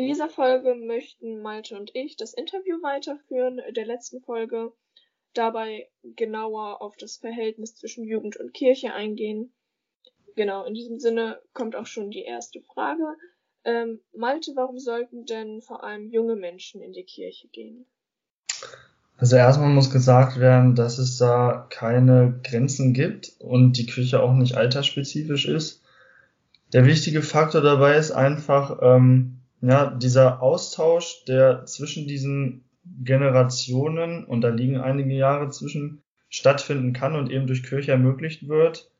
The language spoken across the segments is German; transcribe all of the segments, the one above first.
In dieser Folge möchten Malte und ich das Interview weiterführen der letzten Folge, dabei genauer auf das Verhältnis zwischen Jugend und Kirche eingehen. Genau, in diesem Sinne kommt auch schon die erste Frage. Ähm, Malte, warum sollten denn vor allem junge Menschen in die Kirche gehen? Also erstmal muss gesagt werden, dass es da keine Grenzen gibt und die Kirche auch nicht altersspezifisch ist. Der wichtige Faktor dabei ist einfach ähm, ja dieser Austausch, der zwischen diesen Generationen und da liegen einige Jahre zwischen stattfinden kann und eben durch Kirche ermöglicht wird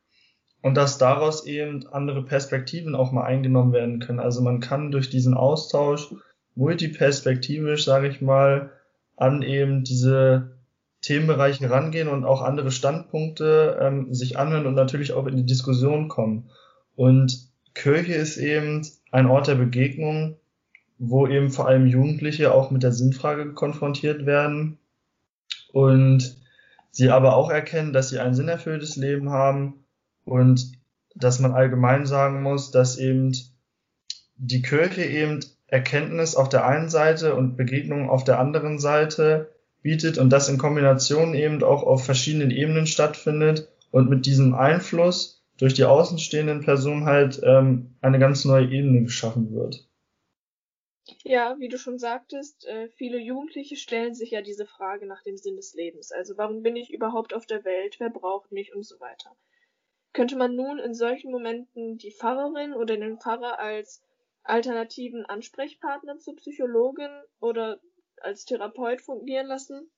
und dass daraus eben andere Perspektiven auch mal eingenommen werden können. Also man kann durch diesen Austausch multiperspektivisch, sage ich mal, an eben diese Themenbereiche rangehen und auch andere Standpunkte ähm, sich anhören und natürlich auch in die Diskussion kommen. Und Kirche ist eben ein Ort der Begegnung, wo eben vor allem Jugendliche auch mit der Sinnfrage konfrontiert werden und sie aber auch erkennen, dass sie ein sinnerfülltes Leben haben und dass man allgemein sagen muss, dass eben die Kirche eben Erkenntnis auf der einen Seite und Begegnung auf der anderen Seite bietet und das in Kombination eben auch auf verschiedenen Ebenen stattfindet und mit diesem Einfluss durch die außenstehenden Personen halt ähm, eine ganz neue Ebene geschaffen wird. Ja, wie du schon sagtest, äh, viele Jugendliche stellen sich ja diese Frage nach dem Sinn des Lebens. Also warum bin ich überhaupt auf der Welt? Wer braucht mich und so weiter. Könnte man nun in solchen Momenten die Pfarrerin oder den Pfarrer als alternativen Ansprechpartner zur Psychologin oder als Therapeut fungieren lassen?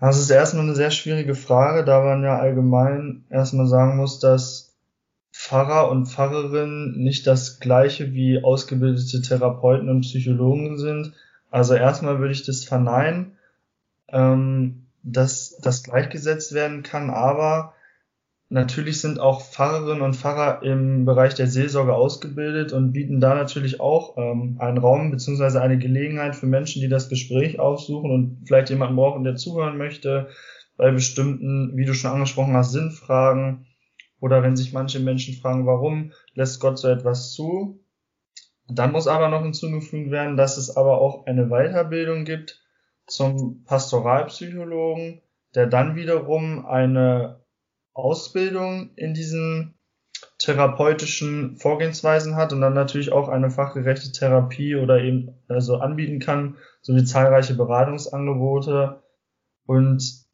Das ist erstmal eine sehr schwierige Frage, da man ja allgemein erstmal sagen muss, dass Pfarrer und Pfarrerinnen nicht das gleiche wie ausgebildete Therapeuten und Psychologen sind. Also erstmal würde ich das verneinen, ähm, dass das gleichgesetzt werden kann, aber Natürlich sind auch Pfarrerinnen und Pfarrer im Bereich der Seelsorge ausgebildet und bieten da natürlich auch ähm, einen Raum beziehungsweise eine Gelegenheit für Menschen, die das Gespräch aufsuchen und vielleicht jemanden brauchen, der zuhören möchte, bei bestimmten, wie du schon angesprochen hast, Sinnfragen oder wenn sich manche Menschen fragen, warum lässt Gott so etwas zu. Dann muss aber noch hinzugefügt werden, dass es aber auch eine Weiterbildung gibt zum Pastoralpsychologen, der dann wiederum eine Ausbildung in diesen therapeutischen Vorgehensweisen hat und dann natürlich auch eine fachgerechte Therapie oder eben also anbieten kann, sowie zahlreiche Beratungsangebote. Und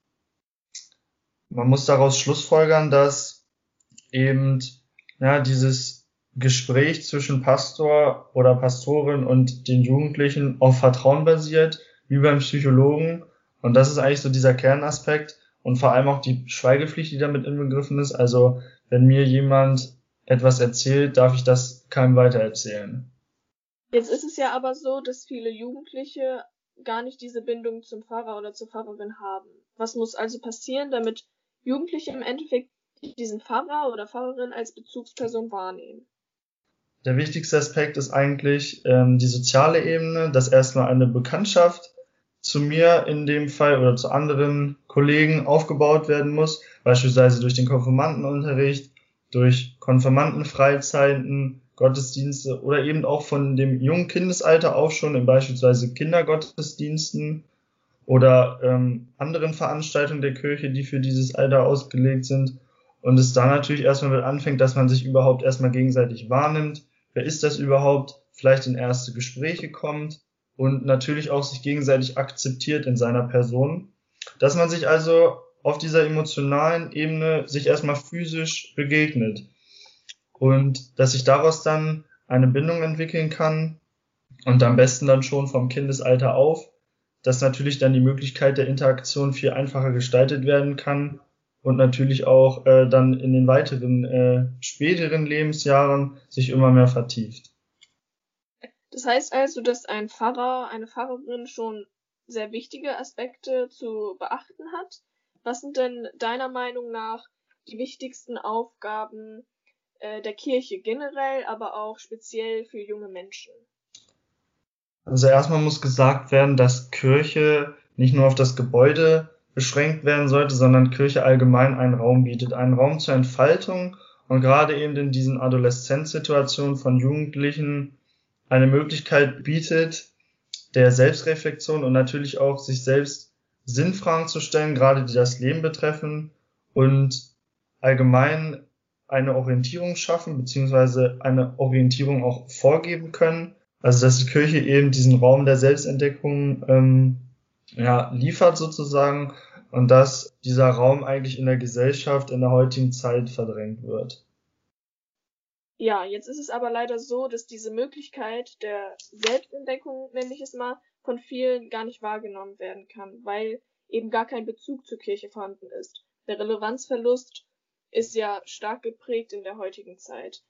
man muss daraus schlussfolgern, dass eben ja dieses Gespräch zwischen Pastor oder Pastorin und den Jugendlichen auf Vertrauen basiert, wie beim Psychologen. Und das ist eigentlich so dieser Kernaspekt, und vor allem auch die Schweigepflicht, die damit inbegriffen ist. Also wenn mir jemand etwas erzählt, darf ich das keinem weitererzählen. Jetzt ist es ja aber so, dass viele Jugendliche gar nicht diese Bindung zum Pfarrer oder zur Pfarrerin haben. Was muss also passieren, damit Jugendliche im Endeffekt diesen Pfarrer oder Pfarrerin als Bezugsperson wahrnehmen? Der wichtigste Aspekt ist eigentlich ähm, die soziale Ebene, dass erstmal eine Bekanntschaft zu mir in dem Fall oder zu anderen Kollegen aufgebaut werden muss, beispielsweise durch den Konfirmandenunterricht, durch Konfirmandenfreizeiten, Gottesdienste oder eben auch von dem jungen Kindesalter auf schon in beispielsweise Kindergottesdiensten oder ähm, anderen Veranstaltungen der Kirche, die für dieses Alter ausgelegt sind. Und es dann natürlich erstmal mit anfängt, dass man sich überhaupt erstmal gegenseitig wahrnimmt. Wer ist das überhaupt? Vielleicht in erste Gespräche kommt und natürlich auch sich gegenseitig akzeptiert in seiner Person. Dass man sich also auf dieser emotionalen Ebene sich erstmal physisch begegnet und dass sich daraus dann eine Bindung entwickeln kann und am besten dann schon vom Kindesalter auf, dass natürlich dann die Möglichkeit der Interaktion viel einfacher gestaltet werden kann und natürlich auch äh, dann in den weiteren äh, späteren Lebensjahren sich immer mehr vertieft. Das heißt also, dass ein Pfarrer, eine Pfarrerin schon sehr wichtige Aspekte zu beachten hat. Was sind denn deiner Meinung nach die wichtigsten Aufgaben äh, der Kirche generell, aber auch speziell für junge Menschen? Also erstmal muss gesagt werden, dass Kirche nicht nur auf das Gebäude beschränkt werden sollte, sondern Kirche allgemein einen Raum bietet, einen Raum zur Entfaltung und gerade eben in diesen Adoleszenzsituationen von Jugendlichen eine Möglichkeit bietet, der Selbstreflexion und natürlich auch sich selbst Sinnfragen zu stellen, gerade die das Leben betreffen und allgemein eine Orientierung schaffen, beziehungsweise eine Orientierung auch vorgeben können. Also dass die Kirche eben diesen Raum der Selbstentdeckung ähm, ja, liefert sozusagen und dass dieser Raum eigentlich in der Gesellschaft in der heutigen Zeit verdrängt wird. Ja, jetzt ist es aber leider so, dass diese Möglichkeit der Selbstentdeckung, nenne ich es mal, von vielen gar nicht wahrgenommen werden kann, weil eben gar kein Bezug zur Kirche vorhanden ist. Der Relevanzverlust ist ja stark geprägt in der heutigen Zeit.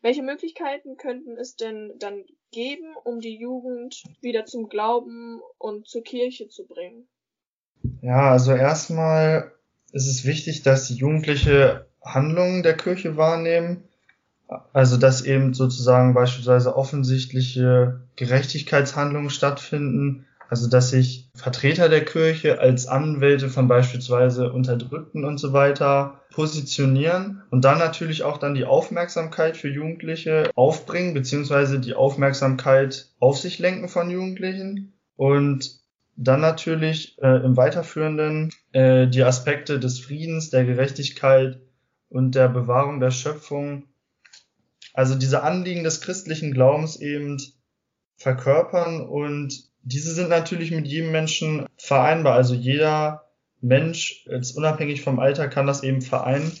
Welche Möglichkeiten könnten es denn dann geben, um die Jugend wieder zum Glauben und zur Kirche zu bringen? Ja, also erstmal ist es wichtig, dass die Jugendliche Handlungen der Kirche wahrnehmen. Also dass eben sozusagen beispielsweise offensichtliche Gerechtigkeitshandlungen stattfinden, also dass sich Vertreter der Kirche als Anwälte von beispielsweise Unterdrückten und so weiter positionieren und dann natürlich auch dann die Aufmerksamkeit für Jugendliche aufbringen, beziehungsweise die Aufmerksamkeit auf sich lenken von Jugendlichen und dann natürlich äh, im Weiterführenden äh, die Aspekte des Friedens, der Gerechtigkeit und der Bewahrung der Schöpfung, also diese Anliegen des christlichen Glaubens eben verkörpern und diese sind natürlich mit jedem Menschen vereinbar. Also jeder Mensch, jetzt unabhängig vom Alter, kann das eben vereinen.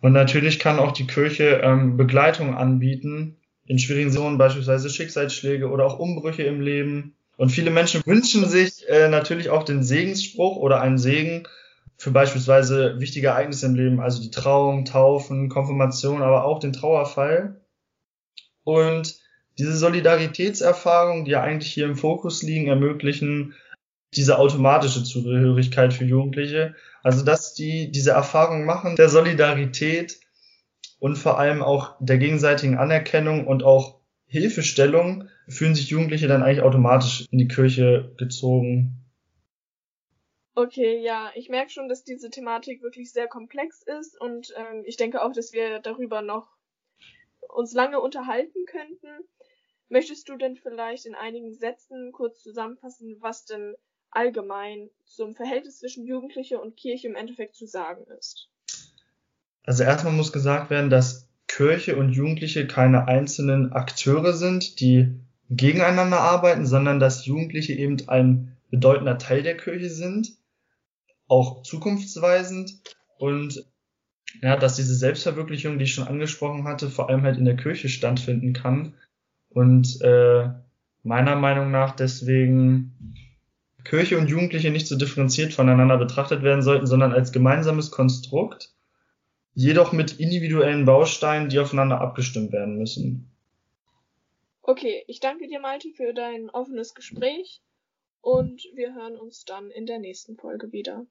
Und natürlich kann auch die Kirche ähm, Begleitung anbieten in schwierigen Situationen, beispielsweise Schicksalsschläge oder auch Umbrüche im Leben. Und viele Menschen wünschen sich äh, natürlich auch den Segensspruch oder einen Segen für beispielsweise wichtige Ereignisse im Leben, also die Trauung, Taufen, Konfirmation, aber auch den Trauerfall. Und diese Solidaritätserfahrungen, die ja eigentlich hier im Fokus liegen, ermöglichen diese automatische Zugehörigkeit für Jugendliche. Also, dass die diese Erfahrung machen der Solidarität und vor allem auch der gegenseitigen Anerkennung und auch Hilfestellung, fühlen sich Jugendliche dann eigentlich automatisch in die Kirche gezogen. Okay, ja, ich merke schon, dass diese Thematik wirklich sehr komplex ist und ähm, ich denke auch, dass wir darüber noch uns lange unterhalten könnten. Möchtest du denn vielleicht in einigen Sätzen kurz zusammenfassen, was denn allgemein zum Verhältnis zwischen Jugendliche und Kirche im Endeffekt zu sagen ist? Also erstmal muss gesagt werden, dass Kirche und Jugendliche keine einzelnen Akteure sind, die gegeneinander arbeiten, sondern dass Jugendliche eben ein bedeutender Teil der Kirche sind, auch zukunftsweisend und ja, dass diese Selbstverwirklichung, die ich schon angesprochen hatte, vor allem halt in der Kirche stattfinden kann und äh, meiner Meinung nach deswegen Kirche und Jugendliche nicht so differenziert voneinander betrachtet werden sollten, sondern als gemeinsames Konstrukt, jedoch mit individuellen Bausteinen, die aufeinander abgestimmt werden müssen. Okay, ich danke dir, Malte, für dein offenes Gespräch und wir hören uns dann in der nächsten Folge wieder.